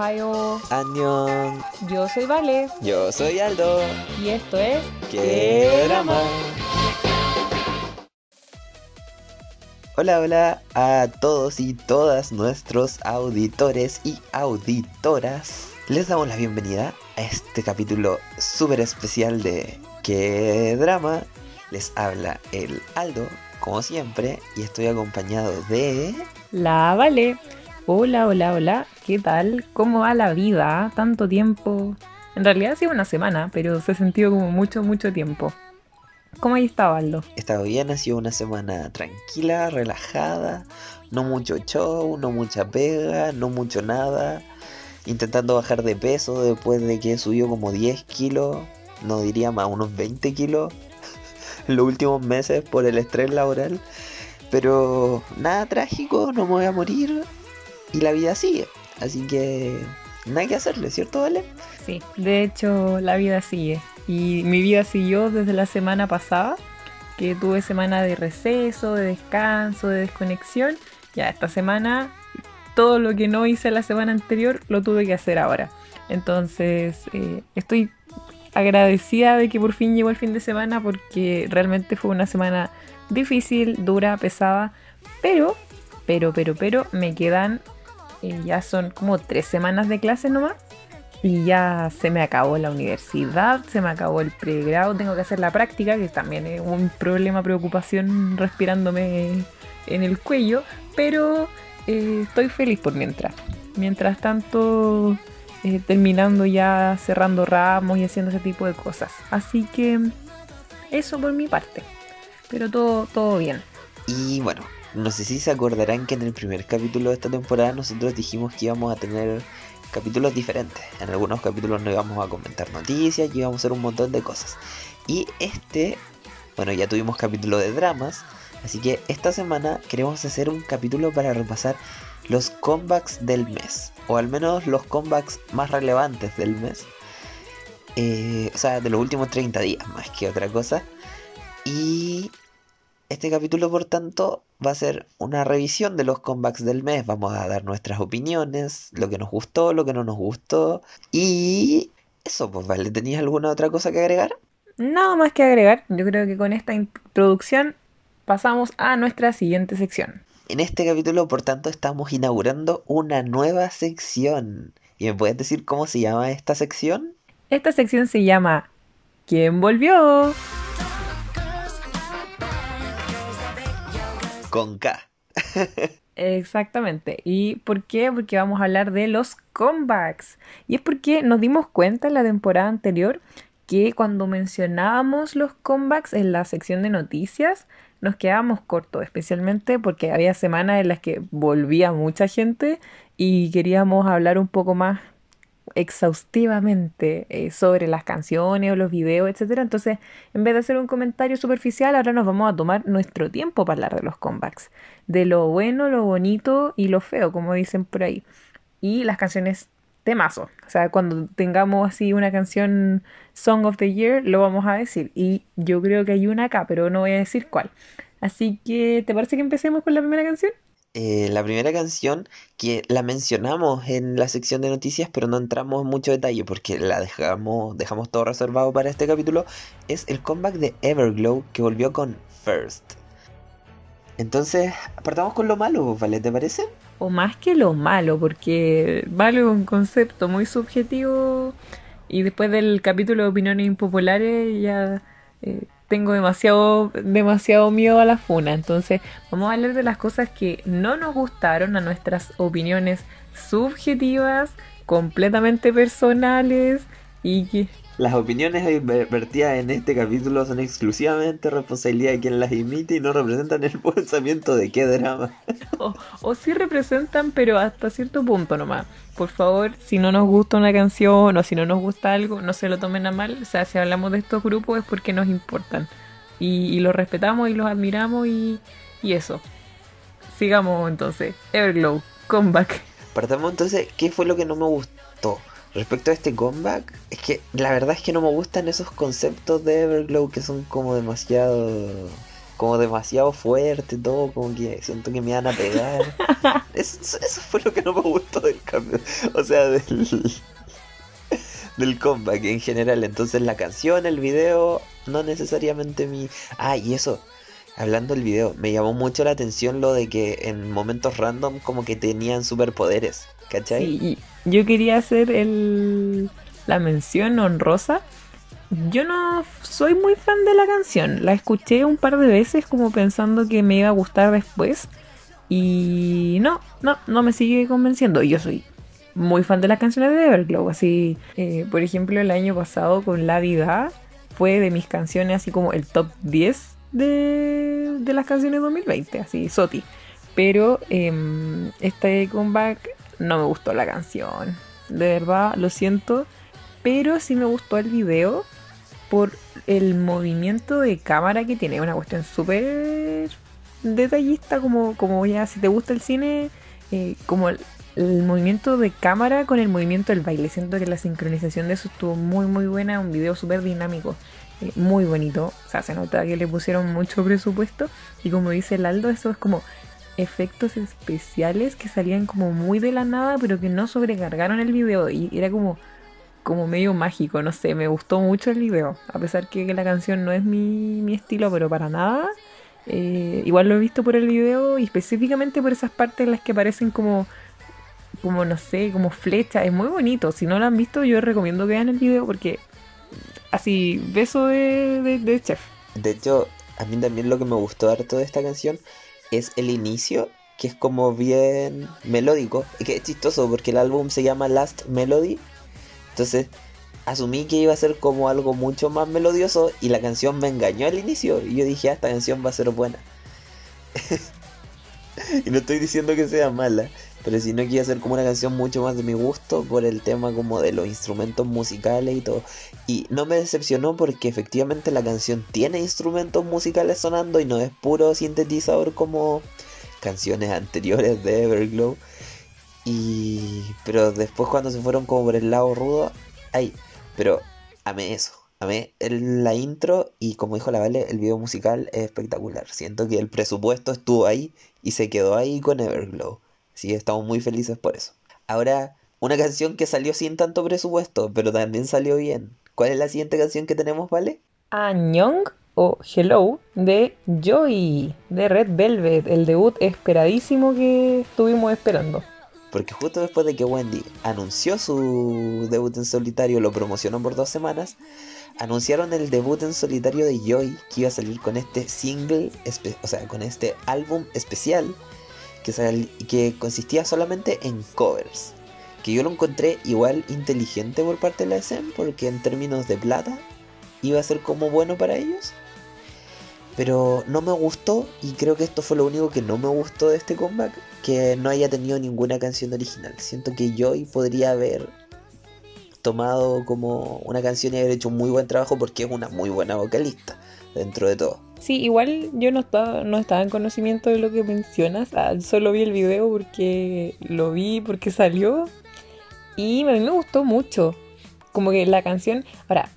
Ohio. Añón. Yo soy Vale. Yo soy Aldo. Y esto es. ¡Qué drama! Hola, hola a todos y todas nuestros auditores y auditoras. Les damos la bienvenida a este capítulo súper especial de ¡Qué drama! Les habla el Aldo, como siempre, y estoy acompañado de... La Vale. Hola, hola, hola. ¿Qué tal? ¿Cómo va la vida? Tanto tiempo. En realidad ha sido una semana, pero se ha sentido como mucho, mucho tiempo. ¿Cómo ahí estado? He estado bien, ha sido una semana tranquila, relajada, no mucho show, no mucha pega, no mucho nada. Intentando bajar de peso después de que subió como 10 kilos, no diría más, unos 20 kilos en los últimos meses por el estrés laboral. Pero nada trágico, no me voy a morir y la vida sigue. Así que nada que hacerle, ¿cierto, Vale? Sí, de hecho la vida sigue. Y mi vida siguió desde la semana pasada, que tuve semana de receso, de descanso, de desconexión. Ya esta semana, todo lo que no hice la semana anterior lo tuve que hacer ahora. Entonces, eh, estoy agradecida de que por fin llegó el fin de semana porque realmente fue una semana difícil, dura, pesada, pero, pero, pero, pero, me quedan, ya son como tres semanas de clase nomás y ya se me acabó la universidad, se me acabó el pregrado, tengo que hacer la práctica, que también es un problema, preocupación respirándome en el cuello, pero eh, estoy feliz por mientras. Mientras tanto, eh, terminando ya, cerrando ramos y haciendo ese tipo de cosas. Así que eso por mi parte. Pero todo, todo bien. Y bueno, no sé si se acordarán que en el primer capítulo de esta temporada nosotros dijimos que íbamos a tener capítulos diferentes. En algunos capítulos no íbamos a comentar noticias íbamos a hacer un montón de cosas. Y este, bueno, ya tuvimos capítulo de dramas. Así que esta semana queremos hacer un capítulo para repasar los comebacks del mes. O al menos los comebacks más relevantes del mes. Eh, o sea, de los últimos 30 días más que otra cosa. Y este capítulo, por tanto, va a ser una revisión de los comebacks del mes. Vamos a dar nuestras opiniones, lo que nos gustó, lo que no nos gustó. Y eso, pues vale, ¿tenías alguna otra cosa que agregar? Nada más que agregar. Yo creo que con esta introducción pasamos a nuestra siguiente sección. En este capítulo, por tanto, estamos inaugurando una nueva sección. ¿Y me puedes decir cómo se llama esta sección? Esta sección se llama ¿Quién volvió? Con K. Exactamente. ¿Y por qué? Porque vamos a hablar de los comebacks. Y es porque nos dimos cuenta en la temporada anterior que cuando mencionábamos los comebacks en la sección de noticias, nos quedábamos cortos, especialmente porque había semanas en las que volvía mucha gente y queríamos hablar un poco más exhaustivamente eh, sobre las canciones o los videos, etcétera. Entonces, en vez de hacer un comentario superficial, ahora nos vamos a tomar nuestro tiempo para hablar de los comebacks, de lo bueno, lo bonito y lo feo, como dicen por ahí. Y las canciones temazo. O sea, cuando tengamos así una canción Song of the Year, lo vamos a decir. Y yo creo que hay una acá, pero no voy a decir cuál. Así que, ¿te parece que empecemos con la primera canción? Eh, la primera canción que la mencionamos en la sección de noticias, pero no entramos en mucho detalle porque la dejamos, dejamos todo reservado para este capítulo, es el comeback de Everglow que volvió con First. Entonces, partamos con lo malo, ¿vale? ¿Te parece? O más que lo malo, porque vale un concepto muy subjetivo y después del capítulo de opiniones impopulares ya... Eh, tengo demasiado, demasiado miedo a la funa. Entonces, vamos a hablar de las cosas que no nos gustaron, a nuestras opiniones subjetivas, completamente personales y que... Las opiniones vertidas en este capítulo son exclusivamente responsabilidad de quien las imite y no representan el pensamiento de qué drama. o, o sí representan, pero hasta cierto punto nomás. Por favor, si no nos gusta una canción o si no nos gusta algo, no se lo tomen a mal. O sea, si hablamos de estos grupos es porque nos importan. Y, y los respetamos y los admiramos y, y eso. Sigamos entonces. Everglow, comeback. Partamos entonces, ¿qué fue lo que no me gustó? Respecto a este comeback, es que la verdad es que no me gustan esos conceptos de Everglow que son como demasiado como demasiado fuerte, todo, como que siento que me van a pegar. eso, eso fue lo que no me gustó del cambio, o sea, del, del comeback en general. Entonces la canción, el video, no necesariamente mi... Ah, y eso, hablando del video, me llamó mucho la atención lo de que en momentos random como que tenían superpoderes, ¿cachai? Yo quería hacer el, la mención honrosa. Yo no soy muy fan de la canción. La escuché un par de veces como pensando que me iba a gustar después. Y no, no, no me sigue convenciendo. Yo soy muy fan de las canciones de Everglow. Así, eh, por ejemplo, el año pasado con La Vida fue de mis canciones así como el top 10 de, de las canciones 2020, así, Soti. Pero eh, este comeback no me gustó la canción. De verdad, lo siento. Pero sí me gustó el video por el movimiento de cámara que tiene. Una cuestión súper detallista, como, como ya si te gusta el cine, eh, como el, movimiento de cámara con el movimiento del baile. Siento que la sincronización de eso estuvo muy muy buena, un video súper dinámico, eh, muy bonito. O sea, se nota que le pusieron mucho presupuesto y como dice el Aldo, eso es como efectos especiales que salían como muy de la nada, pero que no sobrecargaron el video y era como como medio mágico, no sé, me gustó mucho el video, a pesar que la canción no es mi, mi estilo, pero para nada. Eh, igual lo he visto por el video y específicamente por esas partes en las que parecen como, como no sé, como flechas, es muy bonito. Si no lo han visto, yo recomiendo que vean el video porque así, beso de, de chef. De hecho, a mí también lo que me gustó harto de esta canción es el inicio, que es como bien melódico. Y que es chistoso porque el álbum se llama Last Melody. Entonces asumí que iba a ser como algo mucho más melodioso y la canción me engañó al inicio. Y yo dije, ah, esta canción va a ser buena. y no estoy diciendo que sea mala, pero sino que iba a ser como una canción mucho más de mi gusto por el tema como de los instrumentos musicales y todo. Y no me decepcionó porque efectivamente la canción tiene instrumentos musicales sonando y no es puro sintetizador como canciones anteriores de Everglow. Y pero después cuando se fueron como por el lado rudo, ay, pero amé eso. Amé el, la intro y como dijo la Vale, el video musical es espectacular. Siento que el presupuesto estuvo ahí y se quedó ahí con Everglow. Así estamos muy felices por eso. Ahora, una canción que salió sin tanto presupuesto, pero también salió bien. ¿Cuál es la siguiente canción que tenemos, Vale? Añong o Hello de Joy de Red Velvet, el debut esperadísimo que estuvimos esperando. Porque justo después de que Wendy anunció su debut en solitario, lo promocionó por dos semanas, anunciaron el debut en solitario de Joy, que iba a salir con este single, o sea, con este álbum especial, que, consistía solamente en covers. Que yo lo encontré igual inteligente por parte de la SM, porque en términos de plata iba a ser como bueno para ellos. Pero no me gustó y creo que esto fue lo único que no me gustó de este comeback, que no haya tenido ninguna canción original. Siento que Joy podría haber tomado como una canción y haber hecho un muy buen trabajo porque es una muy buena vocalista dentro de todo. Sí, igual yo no estaba, no estaba en conocimiento de lo que mencionas, ah, solo vi el video porque lo vi porque salió y a mí me gustó mucho. Como que la canción, ahora,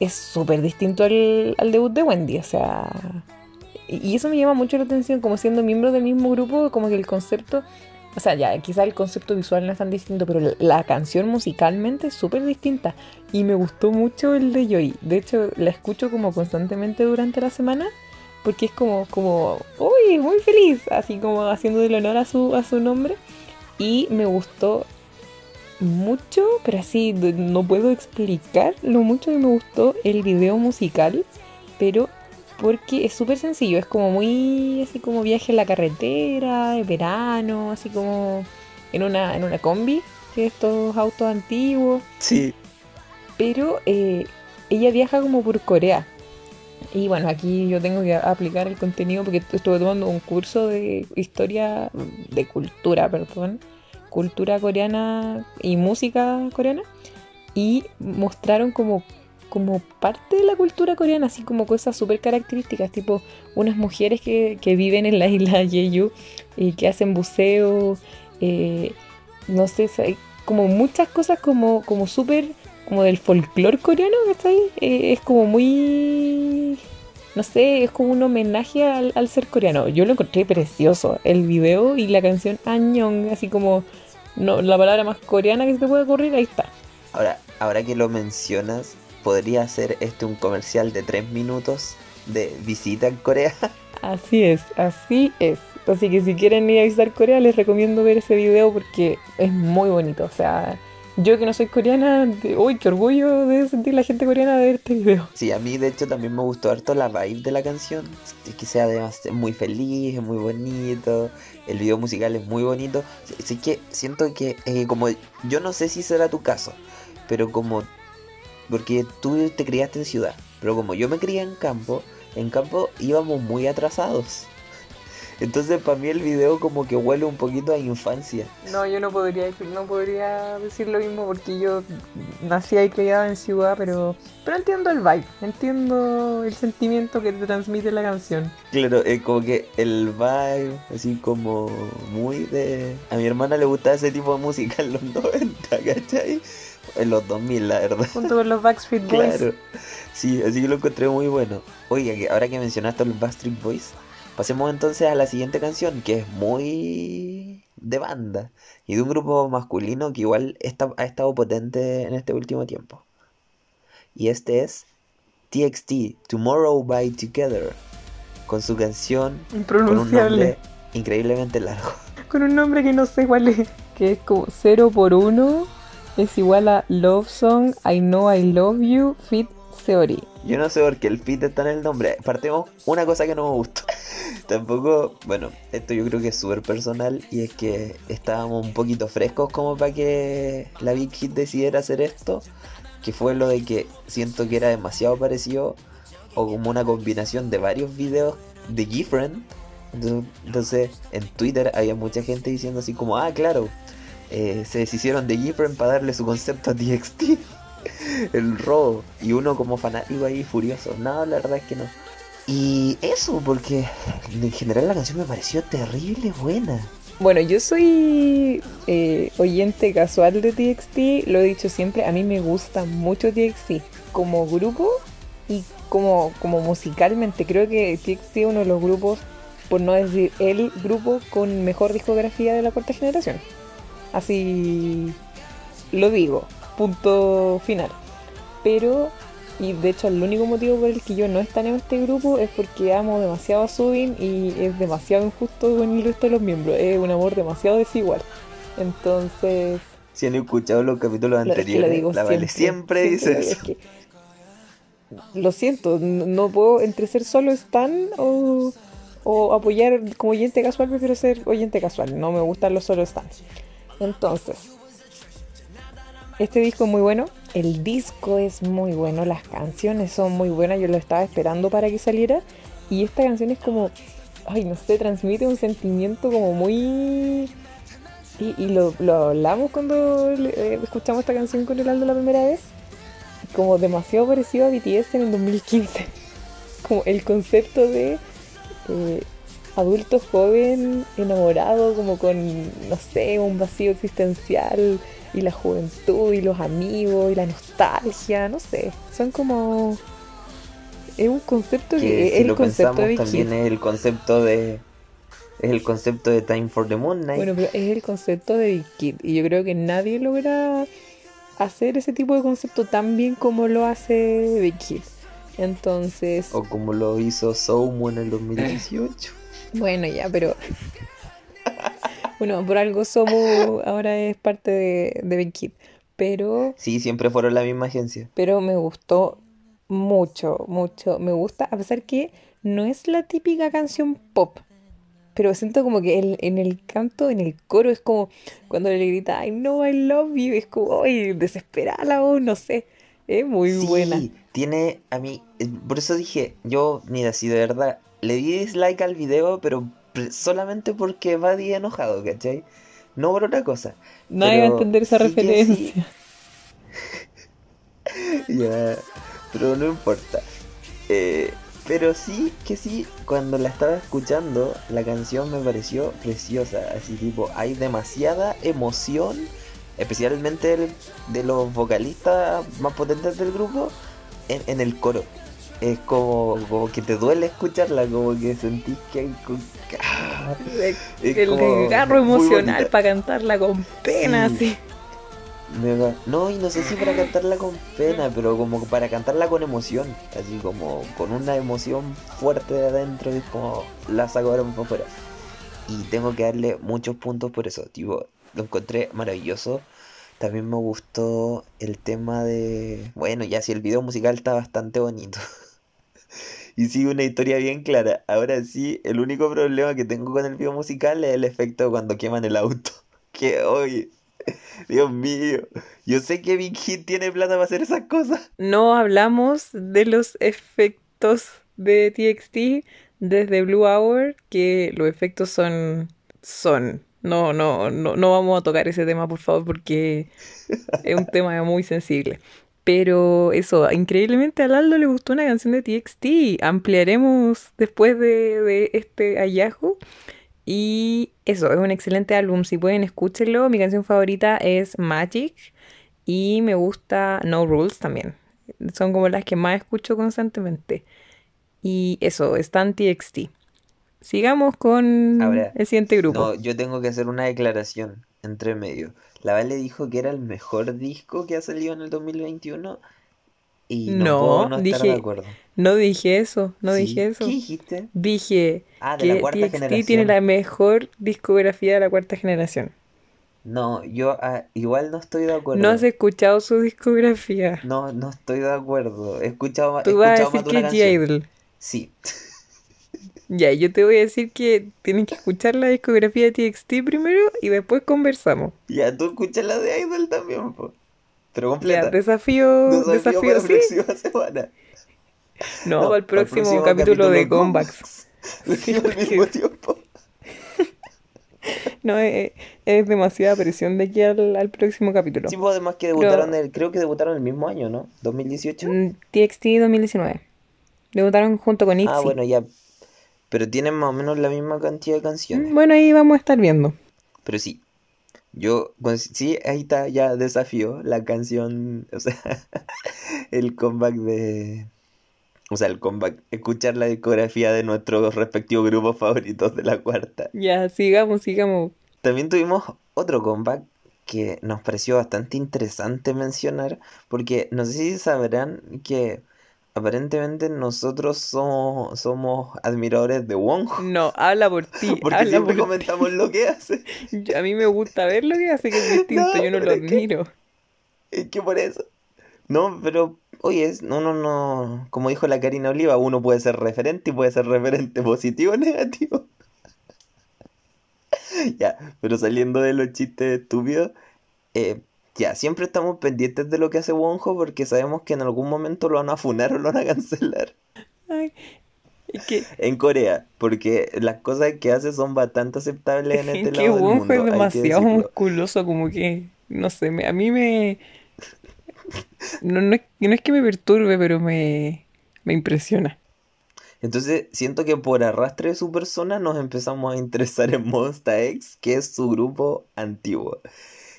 es súper distinto al, debut de Wendy, o sea, y eso me llama mucho la atención, como siendo miembro del mismo grupo, como que el concepto, o sea, ya, quizá el concepto visual no es tan distinto, pero la, la canción musicalmente es súper distinta. Y me gustó mucho el de Joy. De hecho, la escucho como constantemente durante la semana, porque es como, como, uy, muy feliz, así como haciendo el honor a su, a su nombre. Y me gustó mucho, pero así no puedo explicar lo mucho que me gustó el video musical, pero porque es súper sencillo, es como muy así como viaje en la carretera, de verano, así como en una, en una combi, que estos autos antiguos. Sí. Pero eh, ella viaja como por Corea. Y bueno, aquí yo tengo que aplicar el contenido porque estuve tomando un curso de historia, de cultura, perdón, cultura coreana y música coreana. Y mostraron como como parte de la cultura coreana, así como cosas súper características, tipo unas mujeres que, que, viven en la isla Jeju y que hacen buceo, eh, no sé, como muchas cosas como, como súper, como del folclore coreano, ¿está ahí? Eh, es como muy... no sé, es como un homenaje al, ser coreano. Yo lo encontré precioso, el video y la canción Añong, así como no, la palabra más coreana que se te puede ocurrir, ahí está. Ahora, ahora que lo mencionas, podría ser este un comercial de tres minutos de visita en Corea. Así es, así es. Así que si quieren ir a visitar Corea, les recomiendo ver ese video porque es muy bonito. O sea, yo que no soy coreana, uy, qué orgullo de sentir la gente coreana de ver este video. Sí, a mí de hecho también me gustó harto la vibe de la canción. Es que sea además muy feliz, es muy bonito. El video musical es muy bonito. Así que siento que eh, como yo no sé si será tu caso, pero como porque tú te criaste en ciudad, pero como yo me crié en campo, en campo íbamos muy atrasados. Entonces para mí el video como que huele un poquito a infancia. No, yo no podría decir, no podría decir lo mismo porque yo nací y criada en ciudad, pero, pero entiendo el vibe, entiendo el sentimiento que te transmite la canción. Claro, es como que el vibe, así como muy de... A mi hermana le gustaba ese tipo de música en los 90, ¿cachai? En los 2000, la verdad. Junto con los Backstreet Boys. Claro. Sí, así que lo encontré muy bueno. Oiga, que ahora que mencionaste a los Backstreet Boys, pasemos entonces a la siguiente canción, que es muy de banda y de un grupo masculino que igual está, ha estado potente en este último tiempo. Y este es TXT, Tomorrow by Together, con su canción con un nombre increíblemente largo. Con un nombre que no sé cuál es. Que es como 0 por 1 es igual a Love Song, I Know I Love You, Fit Theory. Yo no sé por qué el fit está en el nombre. Partemos una cosa que no me gustó. Tampoco, bueno, esto yo creo que es súper personal y es que estábamos un poquito frescos como para que la Big Hit decidiera hacer esto. Que fue lo de que siento que era demasiado parecido o como una combinación de varios videos de Gifriend. Entonces, entonces, en Twitter había mucha gente diciendo así como, ah, claro, eh, se deshicieron de Gifriend para darle su concepto a TXT. El robo. Y uno como fanático ahí furioso. No, la verdad es que no. Y eso, porque en general la canción me pareció terrible buena. Bueno, yo soy eh, oyente casual de TXT, lo he dicho siempre, a mí me gusta mucho TXT como grupo y como, como musicalmente. Creo que TXT es uno de los grupos, por no decir el grupo con mejor discografía de la cuarta generación. Así lo digo, punto final. Pero, y de hecho el único motivo por el que yo no estaré en este grupo es porque amo demasiado a Subin y es demasiado injusto con el resto de los miembros. Es un amor demasiado desigual. Entonces, Si han escuchado los capítulos anteriores, lo digo la Vale siempre, dice eso. es que- lo siento, no, no puedo entre ser solo Stan o, o apoyar como oyente casual, prefiero ser oyente casual. No me gustan los solo Stan. Entonces, este disco es muy bueno. El disco es muy bueno, las canciones son muy buenas. Yo lo estaba esperando para que saliera. Y esta canción es como, ay, no sé, transmite un sentimiento como muy. Y, lo, lo hablamos cuando eh, escuchamos esta canción con el Aldo la primera vez. Como demasiado parecido a BTS en el 2015. Como el concepto de eh, adulto joven enamorado, como con, no sé, un vacío existencial y la juventud y los amigos y la nostalgia, no sé. Son como. Es un concepto que, Que es el concepto pensamos de también es el concepto de... Es el concepto de Time for the Moon Knight. Bueno, pero es el concepto de Big Kid. Y yo creo que nadie logra hacer ese tipo de concepto tan bien como lo hace Big Kid. Entonces, O como lo hizo Soumu en el 2018. bueno, ya, pero. bueno, por algo Somu ahora es parte de, de Big Kid. Pero, Sí, siempre fueron la misma agencia. pero me gustó mucho, mucho. Me gusta, a pesar que no es la típica canción pop. Pero siento como que el- en el canto, en el coro, es como cuando le grita I know I love you. Es como, ay, desesperada la voz, no sé. Es muy sí, buena. tiene a mí, eh, por eso dije, yo, mira, si de verdad le di dislike al video, pero solamente porque va de enojado, ¿cachai? No por otra cosa. Nadie va a entender esa sí referencia. Ya, pero no importa. Eh, pero sí que sí, cuando la estaba escuchando, la canción me pareció preciosa. Así tipo, hay demasiada emoción, especialmente el- de los vocalistas más potentes del grupo, en, en el coro. Es como, como que te duele escucharla, como que sentís que hay... co- ah, es el desgarro emocional para cantarla con pena, Sí. sí. Me va- No, y no sé si para cantarla con pena, pero como para cantarla con emoción, así como con una emoción fuerte de adentro, y es como la saco ahora para afuera. Y tengo que darle muchos puntos por eso, tipo, lo encontré maravilloso. También me gustó el tema de, bueno, ya si el video musical está bastante bonito. Y sigue una historia bien clara. Ahora sí, el único problema que tengo con el video musical es el efecto cuando queman el auto. Que hoy, Dios mío, yo sé que Big Hit tiene plata para hacer esas cosas. No hablamos de los efectos de TXT desde Blue Hour, que los efectos son. son. No, no, no, no vamos a tocar ese tema, por favor, porque es un tema muy sensible. Pero eso, increíblemente a Laldo le gustó una canción de TXT. Ampliaremos después de, de este hallazgo. Y eso, es un excelente álbum. Si pueden, escúchenlo. Mi canción favorita es Magic. Y me gusta No Rules también. Son como las que más escucho constantemente. Y eso, están TXT. Sigamos con Ahora, el siguiente grupo. No, yo tengo que hacer una declaración entre medio. La Vale dijo que era el mejor disco que ha salido en el 2021 y no, No, puedo no estar dije- de acuerdo. No dije eso, no Sí, dije eso. ¿Qué dijiste? Dije Ah, de que la cuarta TXT generación. tiene la mejor discografía de la cuarta generación. No, yo ah, igual no estoy de acuerdo. No has escuchado su discografía. No, no estoy de acuerdo. He escuchado, he Tú vas a escuchado decir más de que una es canción. Sí. Ya, yo te voy a decir que tienen que escuchar la discografía de TXT primero y después conversamos. Ya, tú escuchas la de Idol también, po. Pero Ya, completa. desafío, Desafío desafío, para la sí. próxima semana. No, No, para el próximo, próximo capítulo, de comebacks. Sí, al mismo tiempo. No, es, es demasiada presión de aquí al, al próximo capítulo. Sí, pues además que debutaron, el, creo que debutaron el mismo año, ¿no? 2018. Mm, TXT 2019. Debutaron junto con ITZY. Ah, bueno, ya. Pero tienen más o menos la misma cantidad de canciones. Mm, Bueno, ahí vamos a estar viendo. Pero sí. Yo, con- sí, ahí está ya desafío la canción, o sea, el comeback de, o sea, el comeback, escuchar la discografía de nuestros respectivos grupos favoritos de la cuarta. Ya, sigamos, sigamos. También tuvimos otro comeback que nos pareció bastante interesante mencionar, porque no sé si sabrán que aparentemente nosotros somos, somos admiradores de Wonho, No, habla por ti. porque habla siempre por comentamos lo que hace. Yo- A mí me gusta ver lo que hace, que es distinto. No, Yo no lo que- admiro. Es que por eso. No, pero, oye, no, no, no. Como dijo la Karina Oliva, uno puede ser referente y puede ser referente positivo o negativo. Ya, pero saliendo de los chistes estúpidos, eh, ya, siempre estamos pendientes de lo que hace Wonho porque sabemos que en algún momento lo van a funar o lo van a cancelar. Ay, que, En Corea, porque las cosas que hace son bastante aceptables en este es que lado del Wonho mundo, es demasiado musculoso, como que, no sé, me- a mí me... No, no, es, no es que me perturbe, pero me, me impresiona. Entonces, siento que por arrastre de su persona nos empezamos a interesar en Monsta X, que es su grupo antiguo.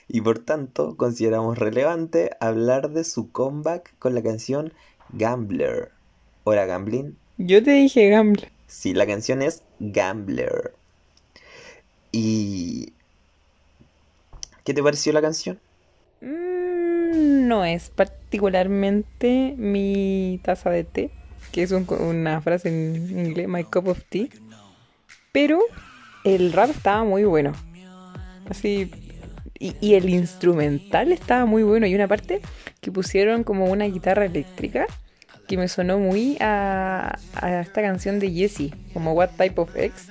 Y por tanto, consideramos relevante hablar de su comeback con la canción Gambler. ¿Hora Gambling? Yo te dije, Gamble. Sí, la canción es Gambler. ¿Y qué te pareció la canción? Mm, no es particularmente mi taza de té, que es un- una frase en inglés, my cup of tea. Pero el rap estaba muy bueno. Así. Y, y el instrumental estaba muy bueno. Y una parte que pusieron como una guitarra eléctrica que me sonó muy a, a esta canción de Jessie, como What Type of X.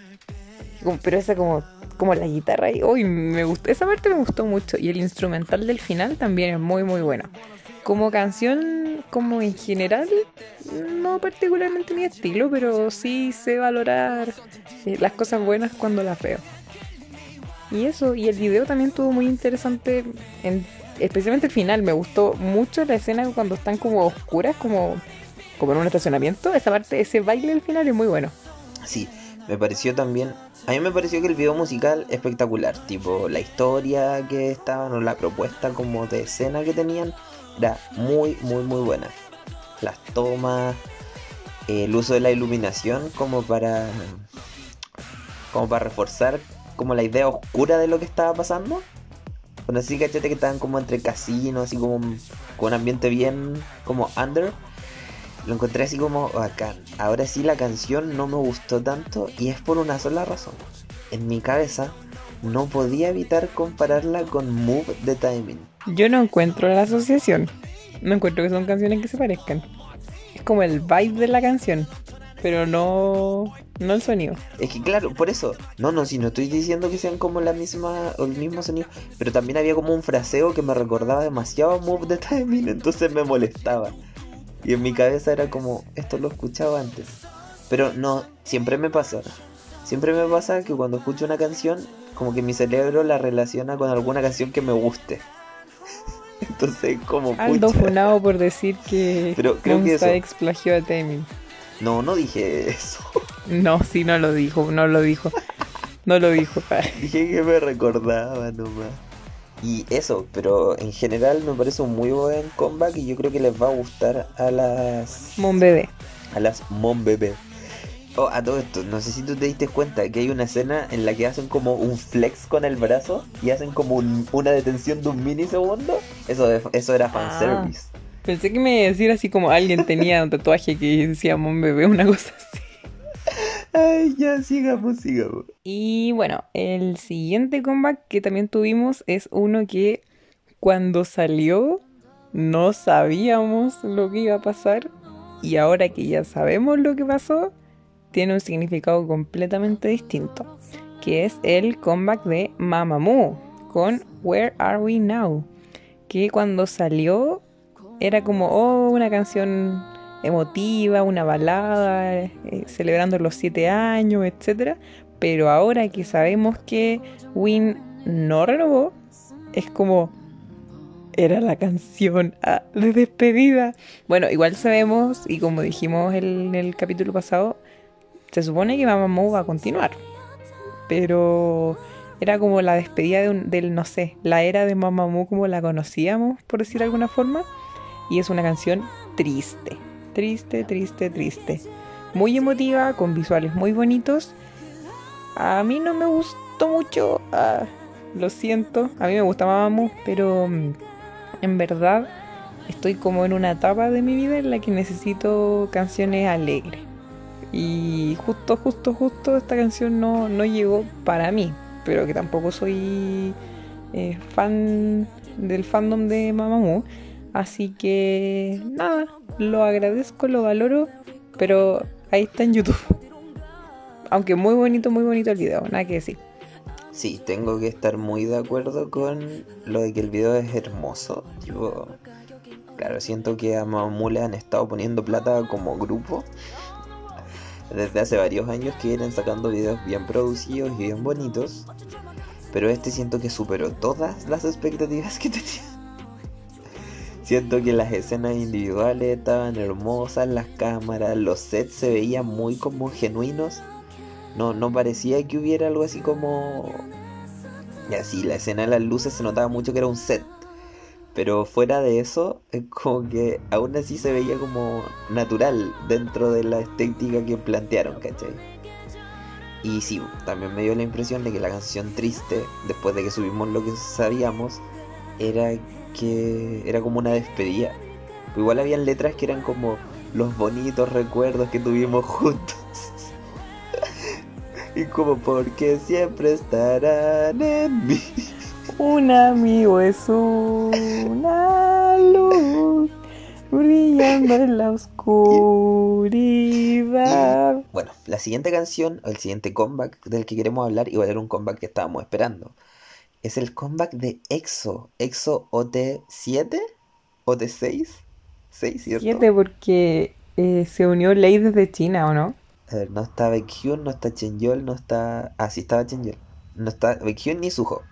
Pero esa como, como la guitarra y uy, me gustó, esa parte me gustó mucho y el instrumental del final también es muy muy bueno. Como canción, como en general, no particularmente mi estilo, pero sí sé valorar eh, las cosas buenas cuando las veo. Y eso, y el video también estuvo muy interesante, en- especialmente el final, me gustó mucho la escena cuando están como oscuras, como, como en un estacionamiento, esa parte, ese baile al final es muy bueno. Sí, me pareció también. A mí me pareció que el video musical espectacular. Tipo, la historia que estaban o la propuesta como de escena que tenían era muy, muy, muy buena. Las tomas, el uso de la iluminación como para como para reforzar como la idea oscura de lo que estaba pasando. Bueno, así cachete que estaban como entre casinos, así como con un ambiente bien como under. Lo encontré así como bacán. Ahora sí la canción no me gustó tanto y es por una sola razón. En mi cabeza no podía evitar compararla con Move the Timing. Yo no encuentro la asociación. No encuentro que son canciones que se parezcan. Es como el vibe de la canción, pero no no el sonido. Es que claro, por eso. No, no, si no estoy diciendo que sean como la misma o el mismo sonido, pero también había como un fraseo que me recordaba demasiado a Move the Timing, entonces me molestaba. Y en mi cabeza era como, esto lo escuchaba antes. Pero no, siempre me pasa. Siempre me pasa que cuando escucho una canción, como que mi cerebro la relaciona con alguna canción que me guste. Entonces, como. Aldo funado por decir que Pero creo que eso... Plagió a Timing. No, no dije eso. No, sí, no lo dijo, no lo dijo. No lo dijo. Dije que me recordaba nomás. Y eso, pero en general me parece un muy buen comeback y yo creo que les va a gustar a las... Mon Bebé. A las Mon Bebé. Oh, a todo esto, no sé si tú te diste cuenta que hay una escena en la que hacen como un flex con el brazo y hacen como una detención de un minisegundo. Eso, eso era fanservice. Ah, pensé que me iba a decir así como alguien tenía un tatuaje que decía Mon Bebé, una cosa así. Ay, ya, sigamos, sigamos. Y bueno, el siguiente comeback que también tuvimos es uno que cuando salió no sabíamos lo que iba a pasar. Y ahora que ya sabemos lo que pasó, tiene un significado completamente distinto. Que es el comeback de Mamamoo con Where Are We Now? Que cuando salió era como, oh, una canción emotiva, una balada, eh, celebrando los siete años, etc. Pero ahora que sabemos que Win no renovó, es como era la canción ah, de despedida. Bueno, igual sabemos, y como dijimos en el capítulo pasado, se supone que Mamamoo va a continuar. Pero era como la despedida del, no sé, la era de Mamamoo como la conocíamos, por decir de alguna forma. Y es una canción triste triste, triste, triste. Muy emotiva, con visuales muy bonitos. A mí no me gustó mucho, ah, lo siento. A mí me gusta Mamamoo, pero mm, en verdad estoy como en una etapa de mi vida en la que necesito canciones alegres. Y justo, justo, justo esta canción no, no llegó para mí, pero que tampoco soy eh, fan del fandom de Mamamoo. Así que nada, lo agradezco, lo valoro, pero ahí está en YouTube. Aunque muy bonito, muy bonito el video, nada que decir. Sí, tengo que estar muy de acuerdo con lo de que el video es hermoso. Yo, claro, siento que a Mamule han estado poniendo plata como grupo. Desde hace varios años que vienen sacando videos bien producidos y bien bonitos. Pero este siento que superó todas las expectativas que tenía. Siento que las escenas individuales estaban hermosas, las cámaras, los sets se veían muy como genuinos. No, no parecía que hubiera algo así como... Y así, la escena de las luces se notaba mucho que era un set. Pero fuera de eso, es como que aún así se veía como natural dentro de la estética que plantearon, ¿cachai? Y sí, también me dio la impresión de que la canción triste, después de que subimos lo que sabíamos, era que era como una despedida. igual habían letras que eran como los bonitos recuerdos que tuvimos juntos. y como porque siempre estarán en mí. Un amigo es una luz brillando en la oscuridad. bueno, la siguiente canción, el siguiente comeback del que queremos hablar, igual era un comeback que estábamos esperando es el comeback de EXO. EXO OT7, OT6, 6, ¿cierto? 7 porque eh, se unió Lei desde China, ¿o no? A ver, no está Baekhyun, no está Chenyol, no está... Ah, sí estaba Chenyol. No está Baekhyun ni Suho.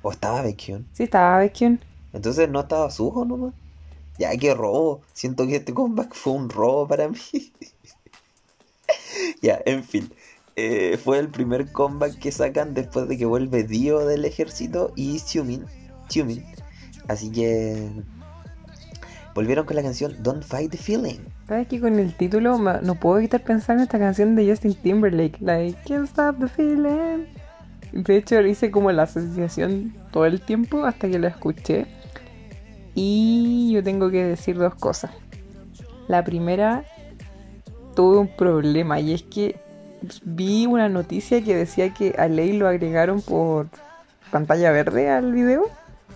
¿O estaba Baekhyun? Sí, estaba Baekhyun. Entonces no estaba Suho nomás. Ya, qué robo. Siento que este comeback fue un robo para mí. ya, en fin. Eh, fue el primer comeback que sacan después de que vuelve Dio del ejército y Xiumin. Así que volvieron con la canción Don't Fight the Feeling. ¿Sabes que con el título no puedo evitar pensar en esta canción de Justin Timberlake? Like, Can't Stop the Feeling. De hecho, hice como la asociación todo el tiempo hasta que la escuché. Y yo tengo que decir dos cosas. La primera, tuve un problema y es que vi una noticia que decía que a Ley lo agregaron por pantalla verde al video,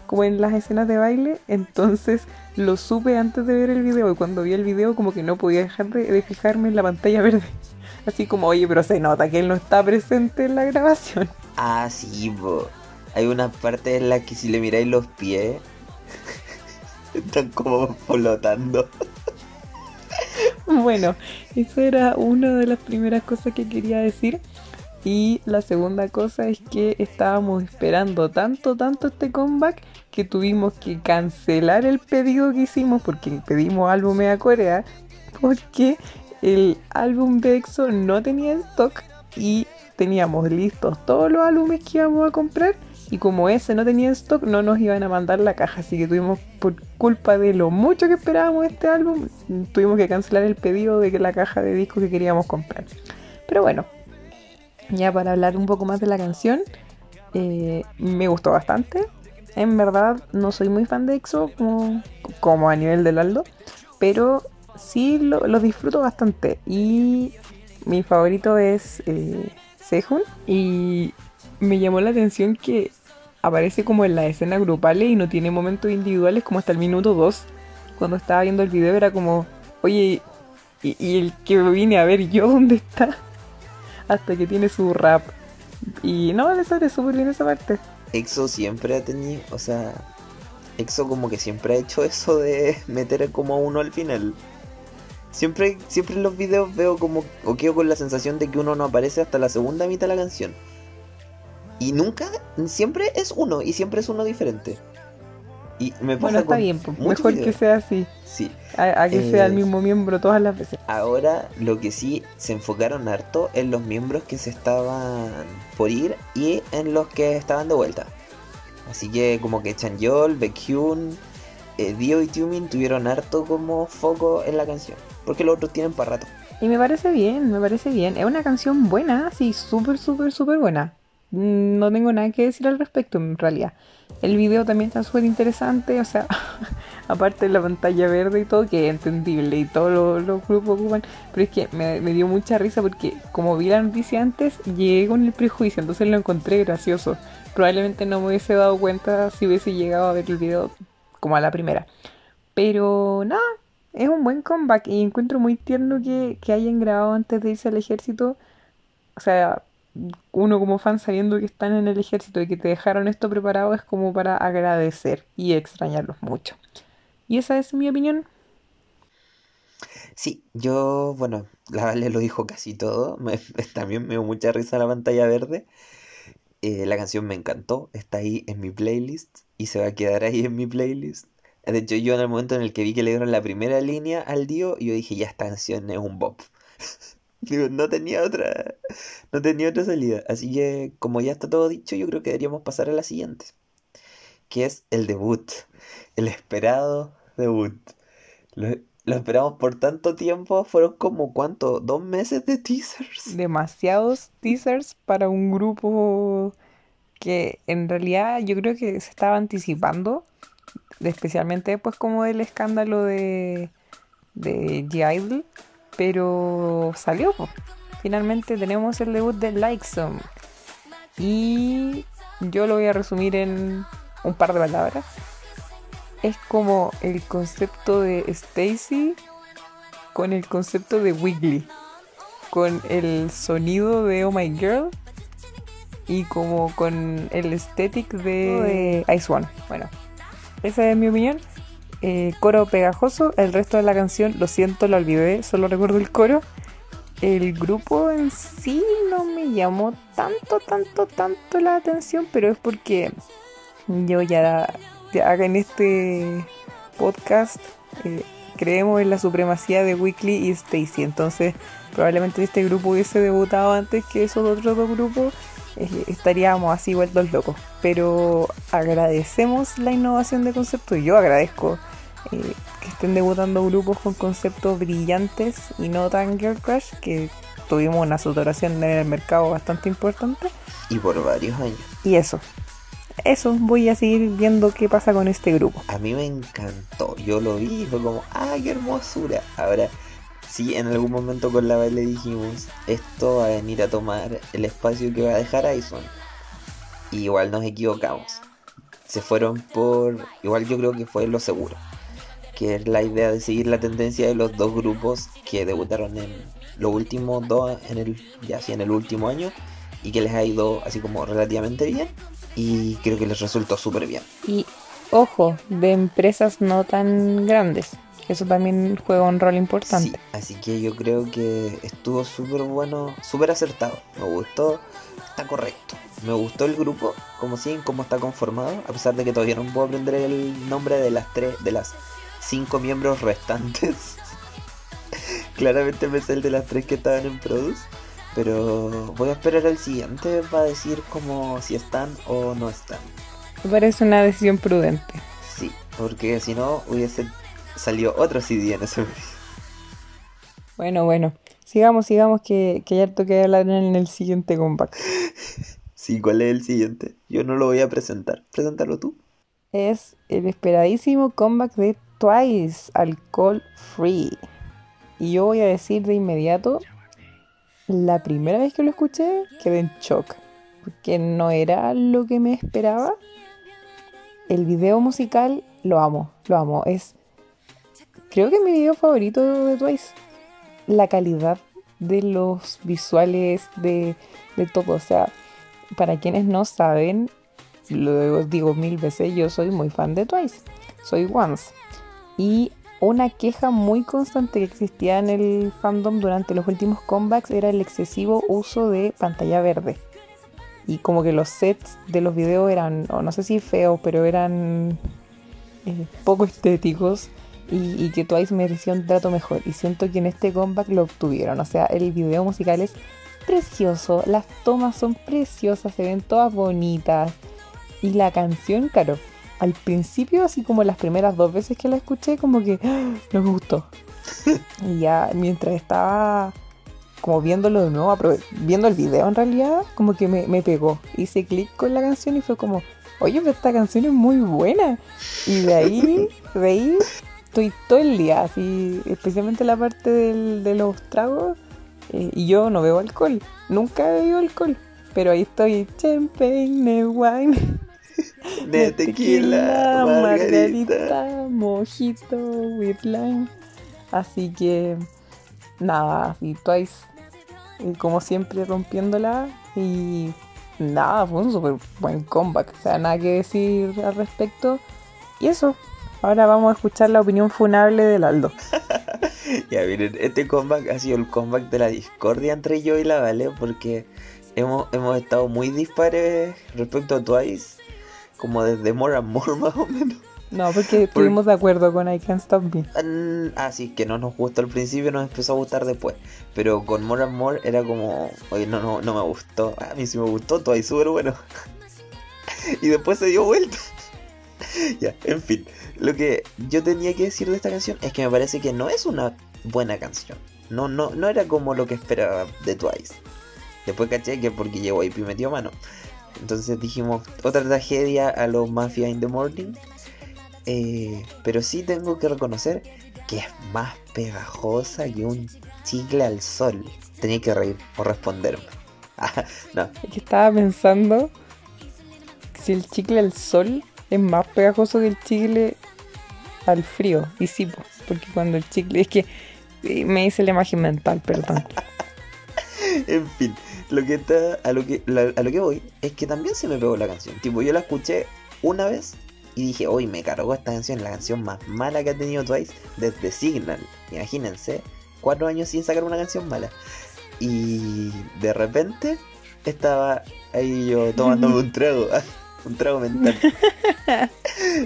como en las escenas de baile. Entonces lo supe antes de ver el video y cuando vi el video como que no podía dejar de, fijarme en la pantalla verde. Así como, oye, pero se nota que él no está presente en la grabación. Ah, sí, hay una parte en la que si le miráis los pies, están como flotando. Bueno, eso era una de las primeras cosas que quería decir. Y la segunda cosa es que estábamos esperando tanto, tanto este comeback que tuvimos que cancelar el pedido que hicimos porque pedimos álbum a Corea porque el álbum de EXO no tenía stock y teníamos listos todos los álbumes que íbamos a comprar y como ese no tenía stock no nos iban a mandar la caja así que tuvimos por culpa de lo mucho que esperábamos este álbum tuvimos que cancelar el pedido de la caja de discos que queríamos comprar. Pero bueno ya para hablar un poco más de la canción eh, me gustó bastante. En verdad no soy muy fan de EXO como, a nivel del Aldo pero sí lo, disfruto bastante. Y mi favorito es eh, Sehun y me llamó la atención que aparece como en la escena grupales y no tiene momentos individuales como hasta el minuto 2. Cuando estaba viendo el video era como, oye, y, el que vine a ver yo, ¿dónde está? Hasta que tiene su rap. Y no, le sale súper bien esa parte. EXO siempre ha tenido, o sea, EXO como que siempre ha hecho eso de meter como a uno al final. Siempre, siempre en los videos veo como, o quedo con la sensación de que uno no aparece hasta la segunda mitad de la canción. Y nunca, siempre es uno, y siempre es uno diferente. Y me bueno, está bien, mejor que sea así. Sí. A, que sea el eh, mismo miembro todas las veces. Ahora lo que sí se enfocaron harto en los miembros que se estaban por ir y en los que estaban de vuelta. Así que como que Chanyeol, Baekhyun, eh, Dio y Tumin tuvieron harto como foco en la canción. Porque los otros tienen para rato. Y me parece bien, me parece bien. Es una canción buena, sí, súper, súper, súper buena. Mm, no tengo nada que decir al respecto en realidad. El video también está súper interesante, o sea, aparte de la pantalla verde y todo, que es entendible y todos los, grupos ocupan, pero es que me, dio mucha risa porque como vi la noticia antes, llegué con el prejuicio, entonces lo encontré gracioso. Probablemente no me hubiese dado cuenta si hubiese llegado a ver el video como a la primera. Pero nada, es un buen comeback y encuentro muy tierno que, que hayan grabado antes de irse al ejército. O sea, uno como fan sabiendo que están en el ejército y que te dejaron esto preparado es como para agradecer y extrañarlos mucho. Y esa es mi opinión. Sí, yo, bueno, la Vale lo dijo casi todo. también me dio mucha risa la pantalla verde. Eh, la canción me encantó, está ahí en mi playlist y se va a quedar ahí en mi playlist. De hecho, yo en el momento en el que vi que le dieron la primera línea al Dio, yo dije, ya esta canción es un bop. no tenía otra, no tenía otra salida. Así que, como ya está todo dicho, yo creo que deberíamos pasar a la siguiente. Que es el debut. El esperado debut. Lo, esperamos por tanto tiempo. Fueron como cuánto, dos meses de teasers. Demasiados teasers para un grupo que en realidad yo creo que se estaba anticipando. Especialmente después como del escándalo de, de G pero salió. Finalmente tenemos el debut de Like Y yo lo voy a resumir en un par de palabras. Es como el concepto de Stacy con el concepto de Wiggly. Con el sonido de Oh My Girl y como con el aesthetic de Ice One. Bueno, esa es mi opinión. Eh, coro pegajoso, el resto de la canción, lo siento, lo olvidé, solo recuerdo el coro. El grupo en sí no me llamó tanto, tanto, tanto la atención, pero es porque yo ya, ya en este podcast eh, creemos en la supremacía de Weekly y Stacy, entonces probablemente este grupo hubiese debutado antes que esos otros dos grupos estaríamos así vueltos locos. Pero agradecemos la innovación de concepto. Yo agradezco eh, que estén debutando grupos con conceptos brillantes y no tan girl crush, que tuvimos una saturación en el mercado bastante importante. Y por varios años. Y eso. Eso, voy a seguir viendo qué pasa con este grupo. A mí me encantó. Yo lo vi y fue como, ¡ay, qué hermosura! Ahora, sí, en algún momento con la le dijimos, esto va a venir a tomar el espacio que va a dejar Ison. Y igual nos equivocamos. Se fueron por, igual yo creo que fue lo seguro. Que es la idea de seguir la tendencia de los dos grupos que debutaron en los últimos dos, en el, ya sí, en el último año. Y que les ha ido así como relativamente bien y creo que les resultó súper bien. Y ojo, de empresas no tan grandes. Eso también juega un rol importante. Sí, así que yo creo que estuvo súper bueno, súper acertado. Me gustó, está correcto. Me gustó el grupo, como si, cómo está conformado, a pesar de que todavía no puedo aprender el nombre de las tres, de las cinco miembros restantes. Claramente me sé el de las tres que estaban en Produce. Pero voy a esperar al siguiente para decir como si están o no están. Me parece una decisión prudente. Sí, porque si no hubiese salido otro CD en ese Bueno, bueno. Sigamos, sigamos, que, que ya toque hablar en el siguiente comeback. sí, ¿cuál es el siguiente? Yo no lo voy a presentar. Preséntalo tú. Es el esperadísimo comeback de Twice, Alcohol Free. Y yo voy a decir de inmediato la primera vez que lo escuché quedé en shock, porque no era lo que me esperaba. El video musical lo amo, lo amo. Es, creo que mi video favorito de Twice. La calidad de los visuales, de, de todo. O sea, para quienes no saben, lo digo mil veces, yo soy muy fan de Twice. Soy Once. Y una queja muy constante que existía en el fandom durante los últimos comebacks era el excesivo uso de pantalla verde. Y como que los sets de los videos eran, no sé si feos, pero eran eh, poco estéticos y, y, que Twice merecía un trato mejor. Y siento que en este comeback lo obtuvieron. O sea, el video musical es precioso, las tomas son preciosas, se ven todas bonitas. Y la canción, claro, al principio, así como las primeras dos veces que la escuché, como que ¡ah! no me gustó. y ya mientras estaba como viéndolo de nuevo, viendo el video en realidad, como que me, pegó. Hice clic con la canción y fue como, oye, pero esta canción es muy buena. Y de ahí, de ahí, estoy todo el día, así, especialmente la parte de los tragos. Eh, y yo no bebo alcohol, nunca he bebido alcohol. Pero ahí estoy, champagne, wine de tequila, margarita. mojito, lime. Así que nada, y Twice, como siempre, rompiéndola. Y nada, fue un súper buen comeback. O sea, nada que decir al respecto. Y eso, ahora vamos a escuchar la opinión funable del Aldo. ya miren, este comeback ha sido el comeback de la discordia entre yo y la Vale porque hemos, hemos estado muy dispares respecto a Twice como desde More and More más o menos. No, porque estuvimos de acuerdo con I Can't Stop Me. Ah, sí, que no nos gustó al principio, nos empezó a gustar después. Pero con More and More era como, oye, no, no, no me gustó. A mí sí me gustó, ahí súper bueno. y después se dio vuelta. ya, en fin. Lo que yo tenía que decir de esta canción es que me parece que no es una buena canción. No, no, no era como lo que esperaba de Twice. Después caché que porque llegó y metió mano. Entonces dijimos, otra tragedia a los Mafia in the Morning. Eh, pero sí tengo que reconocer que es más pegajosa que un chicle al sol. Tenía que reír o responderme. Ah, no. que estaba pensando si el chicle al sol es más pegajoso que el chicle al frío. Y sí, porque cuando el chicle. Es que eh, me hice la imagen mental, perdón. en fin, lo que está, a lo que, a lo que voy es que también se me pegó la canción. Tipo, yo la escuché una vez y dije, hoy me cargó esta canción, la canción más mala que ha tenido Twice desde Signal. Imagínense, cuatro años sin sacar una canción mala. Y de repente estaba ahí yo tomándome un trago, un trago mental.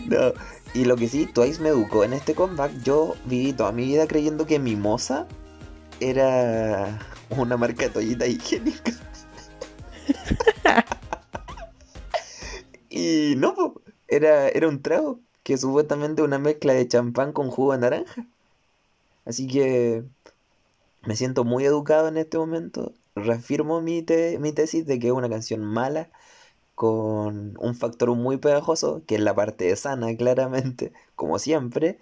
no, y lo que sí, Twice me educó en este comeback. Yo viví toda mi vida creyendo que Mimosa era una marca de toallita higiénica. y no, era, era un trago. que es supuestamente una mezcla de champán con jugo de naranja. Así que me siento muy educado en este momento. Reafirmo mi, mi tesis de que es una canción mala con un factor muy pegajoso, que es la parte de sana, claramente, como siempre.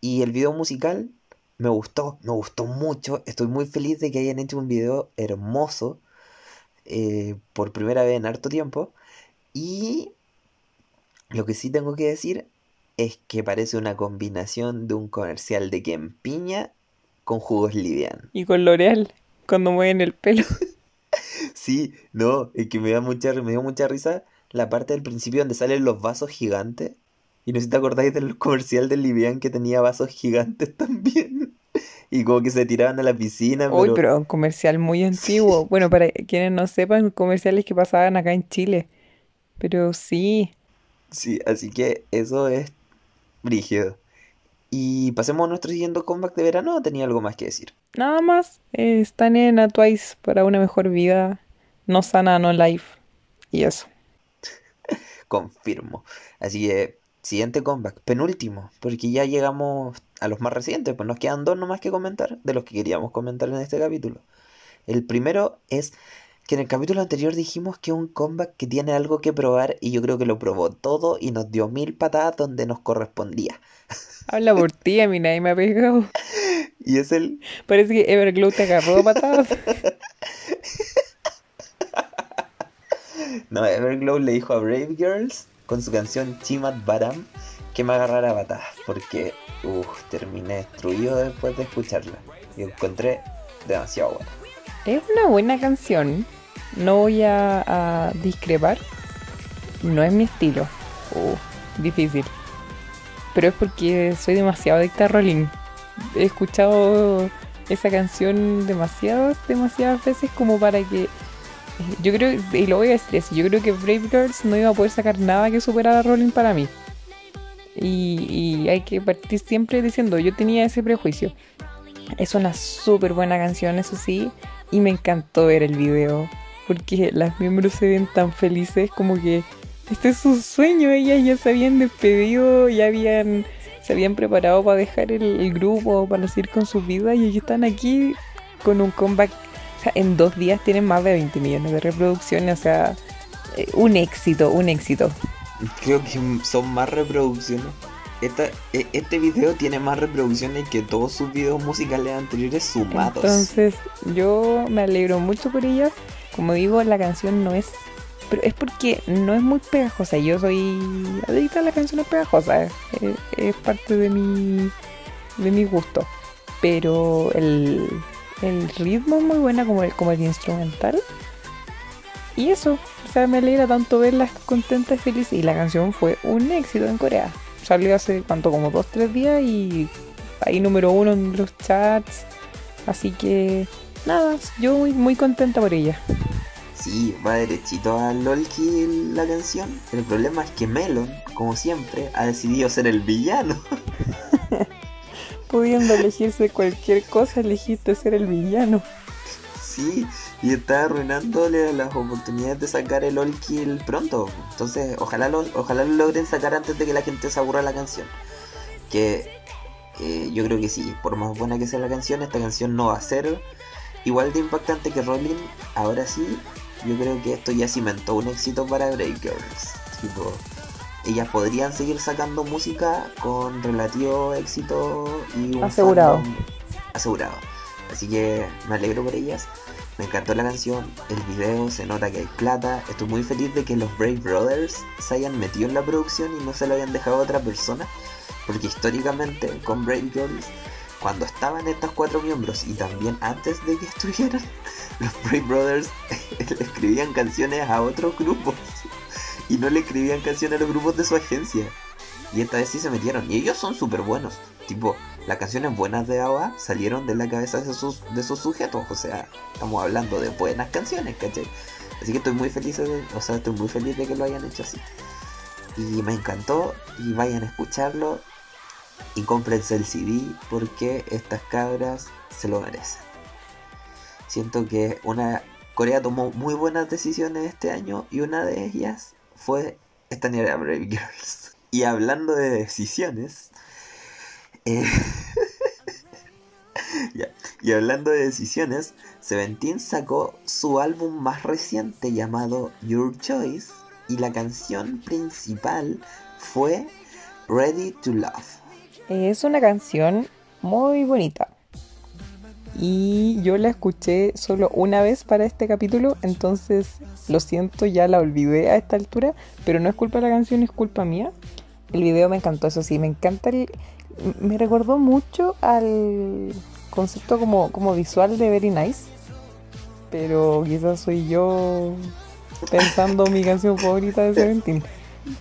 Y el video musical me gustó, me gustó mucho. Estoy muy feliz de que hayan hecho un video hermoso eh, por primera vez en harto tiempo. Y lo que sí tengo que decir es que parece una combinación de un comercial de Piña con jugos Livian. Y con L'Oreal, cuando mueven el pelo. sí, no, es que me, da mucha, me dio mucha risa la parte del principio donde salen los vasos gigantes. Y no sé si te acordáis del comercial de Livian que tenía vasos gigantes también. Y como que se tiraban a la piscina. Uy, pero un comercial muy antiguo. Bueno, para quienes no sepan, comerciales que pasaban acá en Chile. Pero sí. Sí, así que eso es brígido. Y pasemos a nuestro siguiente comeback de verano, ¿o tenía algo más que decir? Nada más. Eh, están en a Twice para una mejor vida. No sana, no life. Y eso. Confirmo. Así que, siguiente comeback. Penúltimo. Porque ya llegamos a los más recientes. Pues nos quedan dos nomás que comentar. De los que queríamos comentar en este capítulo. El primero es que en el capítulo anterior dijimos que un comeback que tiene algo que probar y yo creo que lo probó todo y nos dio mil patadas donde nos correspondía. Habla por ti, a mí nadie me ha pegado. Y es el... Parece que Everglow te agarró patadas. no, Everglow le dijo a Brave Girls con su canción Chimat Baram que me agarrara patadas porque uff, terminé destruido después de escucharla y encontré demasiado buena. Es una buena canción, no voy a, discrepar. No es mi estilo. Uh, difícil. Pero es porque soy demasiado adicta a Rolling. He escuchado esa canción demasiadas, demasiadas veces como para que. Yo creo, y lo voy a decir yo creo que Brave Girls no iba a poder sacar nada que superara a Rolling para mí. Y, y hay que partir siempre diciendo, yo tenía ese prejuicio. Es una súper buena canción, eso sí, y me encantó ver el video porque las miembros se ven tan felices como que este es su sueño, ellas ya se habían despedido, ya habían se habían preparado para dejar el, grupo, para seguir con su vida y ellos están aquí con un comeback. O sea, en dos días tienen más de 20 millones de reproducciones, o sea, eh, un éxito, un éxito. Creo que son más reproducciones. Esta, e, este video tiene más reproducciones que todos sus videos musicales anteriores sumados. Entonces, yo me alegro mucho por ellas como digo, la canción no es. Pero es porque no es muy pegajosa. Yo soy adicta a las canciones pegajosas. Es, es parte de mi, de mi gusto. Pero el, el ritmo es muy buena como el, como el instrumental. Y eso, o sea, me alegra tanto verlas contentas y felices. Y la canción fue un éxito en Corea. Salió hace cuánto, como dos, tres días y ahí número uno en los chats. Así que nada, yo muy, muy contenta por ella. Sí, va derechito a Lolki la canción. El problema es que Melon, como siempre, ha decidido ser el villano. Pudiendo elegirse cualquier cosa, elegiste ser el villano. Sí, y está arruinándole las oportunidades de sacar el All Kill pronto. Entonces, ojalá lo, ojalá lo logren sacar antes de que la gente se aburra la canción. Que eh, yo creo que sí, por más buena que sea la canción, esta canción no va a ser igual de impactante que Rolling. Ahora sí, yo creo que esto ya cimentó un éxito para Breakers. Tipo, ellas podrían seguir sacando música con relativo éxito y un asegurado. Asegurado. Así que me alegro por ellas. Me encantó la canción, el video, se nota que hay plata. Estoy muy feliz de que los Brave Brothers se hayan metido en la producción y no se lo hayan dejado a otra persona. Porque históricamente con Brave Girls cuando estaban estos cuatro miembros y también antes de que estuvieran, los Brave Brothers le escribían canciones a otros grupos y no le escribían canciones a los grupos de su agencia. Y esta vez sí se metieron. Y ellos son súper buenos. Tipo, las canciones buenas de ABBA salieron de la cabeza de sus, de sus sujetos. O sea, estamos hablando de buenas canciones, ¿cachai? Así que estoy muy feliz de, o sea, estoy muy feliz de que lo hayan hecho así. Y me encantó. Y vayan a escucharlo y cómprense el CD porque estas cabras se lo merecen. Siento que una Corea tomó muy buenas decisiones este año y una de ellas fue esta niña Brave Girls. Y hablando de decisiones, eh, y hablando de decisiones, Seventeen sacó su álbum más reciente llamado Your Choice y la canción principal fue Ready to Love. Es una canción muy bonita. Y yo la escuché solo una vez para este capítulo, entonces lo siento, ya la olvidé a esta altura, pero no es culpa de la canción, es culpa mía. El video me encantó, eso sí, me encanta. Me recordó mucho al concepto como, como visual de Very Nice, pero quizás soy yo pensando mi canción favorita de Seventeen.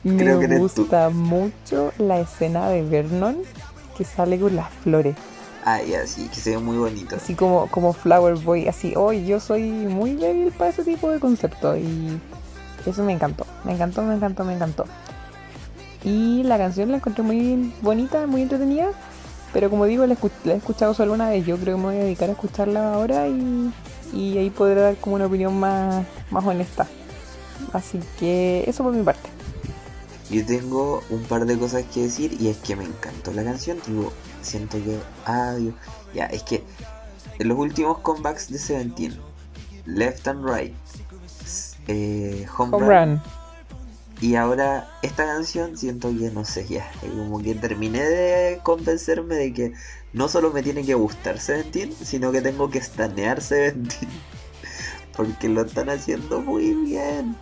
Me gusta mucho la escena de Vernon que sale con las flores. Ay, así, que se ve muy bonito. Así como, como Flower Boy, así, hoy yo soy muy débil para ese tipo de concepto y eso me encantó, me encantó, me encantó, me encantó. Y la canción la encontré muy bonita, muy entretenida, pero como digo, la, he escuchado solo una vez, yo creo que me voy a dedicar a escucharla ahora y, y ahí podré dar como una opinión más, más honesta. Así que eso por mi parte. Yo tengo un par de cosas que decir y es que me encantó la canción, digo, siento que. Ah, Ya, es que en los últimos comebacks de Seventeen, Left and Right, eh, Home, Run, Y ahora esta canción siento que no sé, ya. Como que terminé de convencerme de que no solo me tiene que gustar Seventeen, sino que tengo que estanear Seventeen. Porque lo están haciendo muy bien.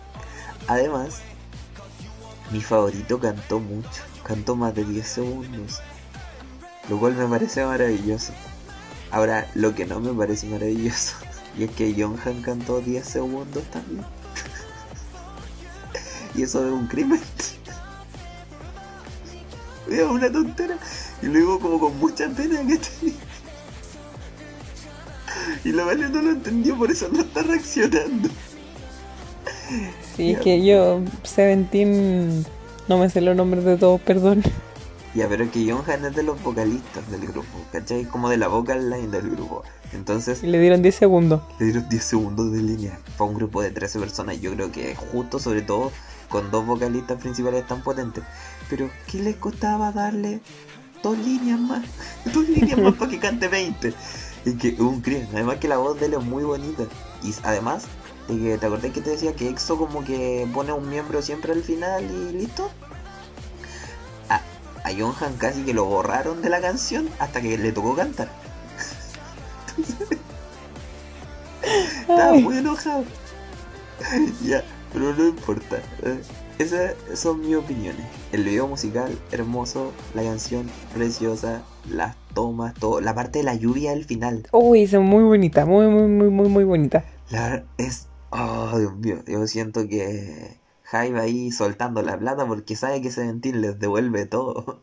Además, mi favorito cantó mucho. Cantó más de 10 segundos lo cual me parece maravilloso. Ahora, lo que no me parece maravilloso, y es que Han cantó 10 segundos también. y eso es un crimen. es una tontera. Y luego como con mucha pena que tenía. Y la Vale no lo entendió, por eso no está reaccionando. Sí, es que yo, Seventeen, no me sé los nombres de todos, perdón. Ya, pero que Johan es de los vocalistas del grupo, ¿cachai? Como de la vocal line del grupo. Entonces. Y le dieron 10 segundos. Le dieron 10 segundos de línea. Para un grupo de 13 personas, yo creo que es justo, sobre todo con dos vocalistas principales tan potentes. Pero, ¿qué les costaba darle dos líneas más? Dos líneas más para que cante 20. Y que un crimen. Además, que la voz de él es muy bonita. Y además, de que te acordé que te decía que EXO como que pone un miembro siempre al final y listo a Johan casi que lo borraron de la canción hasta que le tocó cantar. estaba muy enojado. ya, pero no importa. Eh, esas son mis opiniones. El video musical, hermoso, la canción, preciosa, las tomas, todo. La parte de la lluvia al final. Uy, es muy bonita, muy, muy, muy, muy, muy bonita. La es. Oh, Dios mío, yo siento que Jaime ahí soltando la plata porque sabe que Seventeen les devuelve todo.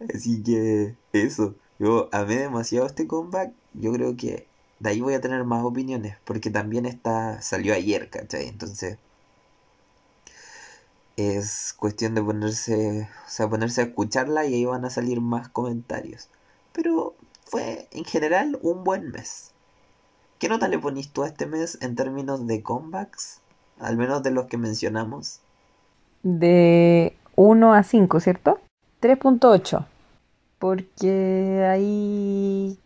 Así que eso, yo amé demasiado este comeback. Yo creo que de ahí voy a tener más opiniones porque también está salió ayer, ¿cachai? Entonces es cuestión de ponerse, o sea, ponerse a escucharla y ahí van a salir más comentarios. Pero fue en general un buen mes. ¿Qué nota le ponís tú a este mes en términos de comebacks? al menos de los que mencionamos. De 1 a 5, ¿cierto? 3.8. Porque hay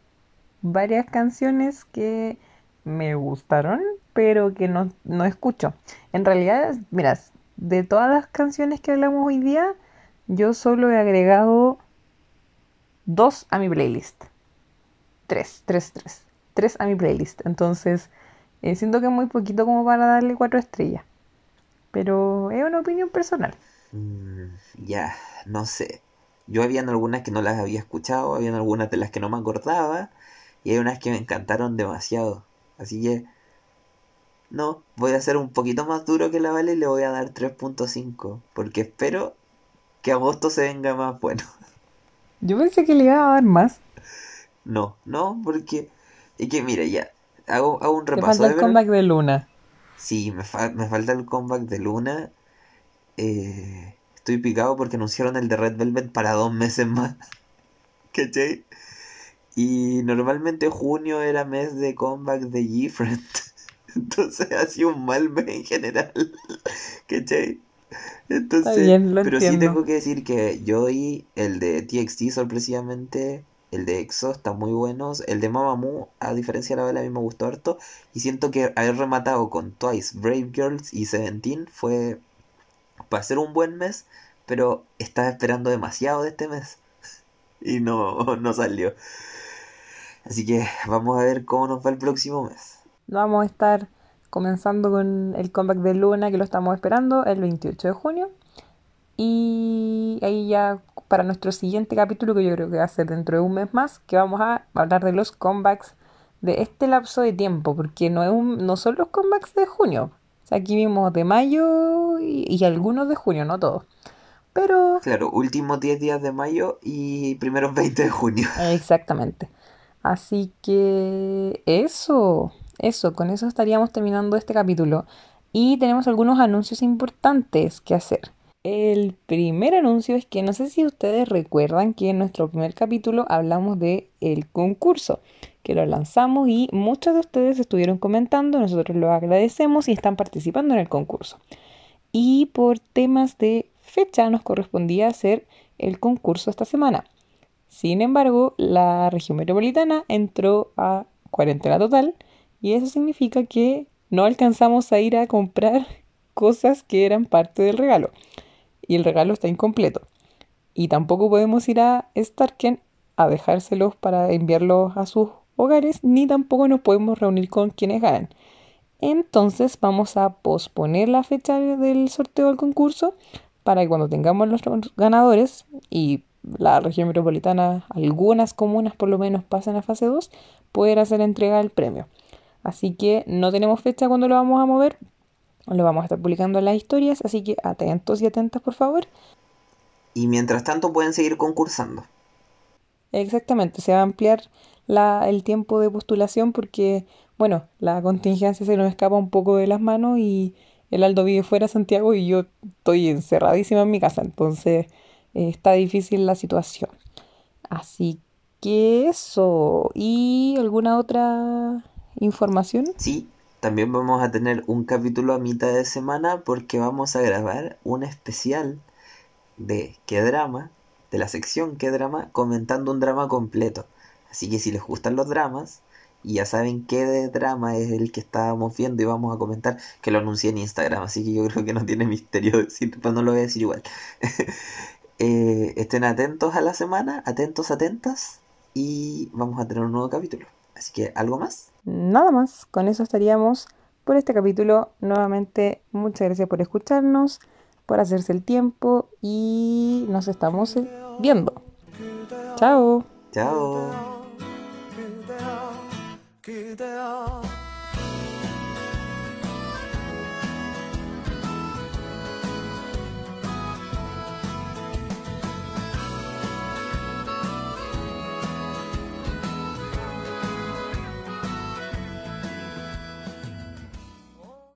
varias canciones que me gustaron, pero que no, no escucho. En realidad, mira, de todas las canciones que hablamos hoy día, yo solo he agregado dos a mi playlist. Tres, tres, tres. Tres a mi playlist. Entonces, eh, siento que es muy poquito como para darle cuatro estrellas. Pero es una opinión personal. Mm, ya, no sé. Yo habían algunas que no las había escuchado, habían algunas de las que no me acordaba, y hay unas que me encantaron demasiado. Así que, no, voy a ser un poquito más duro que la Vale y le voy a dar 3.5, porque espero que agosto se venga más bueno. Yo pensé que le iba a dar más. No, no, porque es que mira, ya, hago, un repaso. Me falta el comeback de Luna. Sí, me, falta el comeback de Luna. Eh, estoy picado porque anunciaron el de Red Velvet para dos meses más. ¿Cachai? Y normalmente junio era mes de comeback de G-Friend. Entonces ha sido un mal mes en general. ¿Cachai? Entonces, bien, lo pero sí entiendo. tengo que decir que Joy, el de TXT sorpresivamente, el de EXO está muy bueno. El de Mamamoo, a diferencia de la vela, a mí me gustó harto. Y siento que haber rematado con Twice, Brave Girls y Seventeen fue para ser un buen mes, pero estaba esperando demasiado de este mes. Y no, no salió. Así que vamos a ver cómo nos va el próximo mes. Vamos a estar comenzando con el comeback de Luna, que lo estamos esperando el 28 de junio. Y ahí ya para nuestro siguiente capítulo, que yo creo que va a ser dentro de un mes más, que vamos a hablar de los comebacks de este lapso de tiempo, porque no, es un, no son los comebacks de junio. O sea, aquí vimos de mayo y, y algunos de junio, no todos. Pero Claro, últimos 10 días de mayo y primeros 20 de junio. Exactamente. Así que eso, eso, con eso estaríamos terminando este capítulo. Y tenemos algunos anuncios importantes que hacer. El primer anuncio es que no sé si ustedes recuerdan que en nuestro primer capítulo hablamos de el concurso, que lo lanzamos y muchos de ustedes estuvieron comentando, nosotros lo agradecemos y están participando en el concurso. Y por temas de fecha nos correspondía hacer el concurso esta semana. Sin embargo, la región metropolitana entró a cuarentena total y eso significa que no alcanzamos a ir a comprar cosas que eran parte del regalo y el regalo está incompleto. Y tampoco podemos ir a Starken a dejárselos para enviarlos a sus hogares, ni tampoco nos podemos reunir con quienes ganan. Entonces vamos a posponer la fecha del sorteo del concurso para que cuando tengamos los ganadores y la región metropolitana, algunas comunas por lo menos pasen a fase 2, poder hacer entrega del premio. Así que no tenemos fecha cuando lo vamos a mover, lo vamos a estar publicando en las historias, así que atentos y atentas por favor. Y mientras tanto pueden seguir concursando. Exactamente, se va a ampliar la, el tiempo de postulación porque, bueno, la contingencia se nos escapa un poco de las manos y el Aldo vive fuera de Santiago y yo estoy encerradísima en mi casa, entonces eh, está difícil la situación. Así que eso. ¿Y alguna otra información? Sí, también vamos a tener un capítulo a mitad de semana porque vamos a grabar un especial de qué drama, de la sección qué drama, comentando un drama completo. Así que si les gustan los dramas y ya saben qué de drama es el que estábamos viendo y vamos a comentar, que lo anuncié en Instagram, así que yo creo que no tiene misterio decir, pero no lo voy a decir igual. Eh, estén atentos a la semana, atentos, atentas, y vamos a tener un nuevo capítulo. Así que, ¿algo más? nada más, con eso estaríamos por este capítulo. Nuevamente, muchas gracias por escucharnos, por hacerse el tiempo y nos estamos eh, viendo. Chao. Chao.